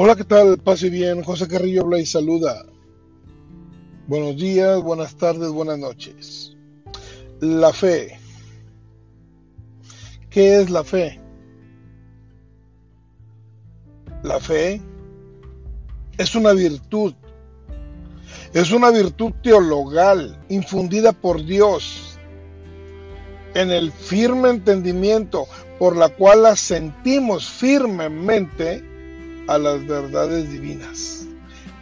Hola, ¿qué tal? Pase bien. José Carrillo habla y saluda. Buenos días, buenas tardes, buenas noches. La fe. ¿Qué es la fe? La fe es una virtud. Es una virtud teologal infundida por Dios en el firme entendimiento por la cual la sentimos firmemente a las verdades divinas,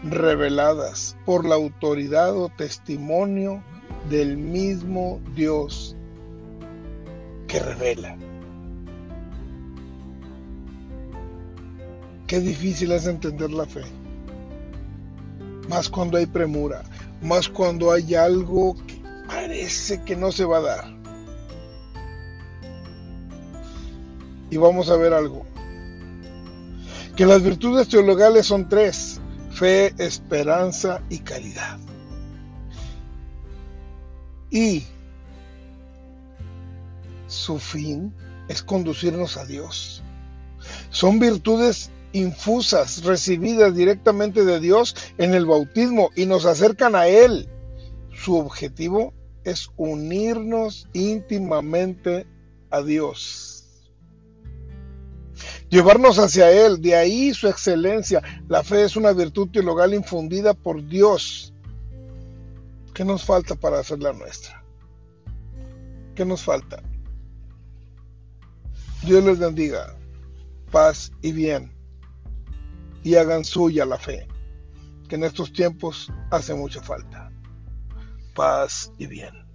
reveladas por la autoridad o testimonio del mismo Dios que revela. Qué difícil es entender la fe. Más cuando hay premura, más cuando hay algo que parece que no se va a dar. Y vamos a ver algo que las virtudes teologales son tres, fe, esperanza y caridad. Y su fin es conducirnos a Dios. Son virtudes infusas, recibidas directamente de Dios en el bautismo y nos acercan a Él. Su objetivo es unirnos íntimamente a Dios llevarnos hacia Él, de ahí su excelencia. La fe es una virtud teologal infundida por Dios. ¿Qué nos falta para hacerla nuestra? ¿Qué nos falta? Dios les bendiga, paz y bien, y hagan suya la fe, que en estos tiempos hace mucha falta. Paz y bien.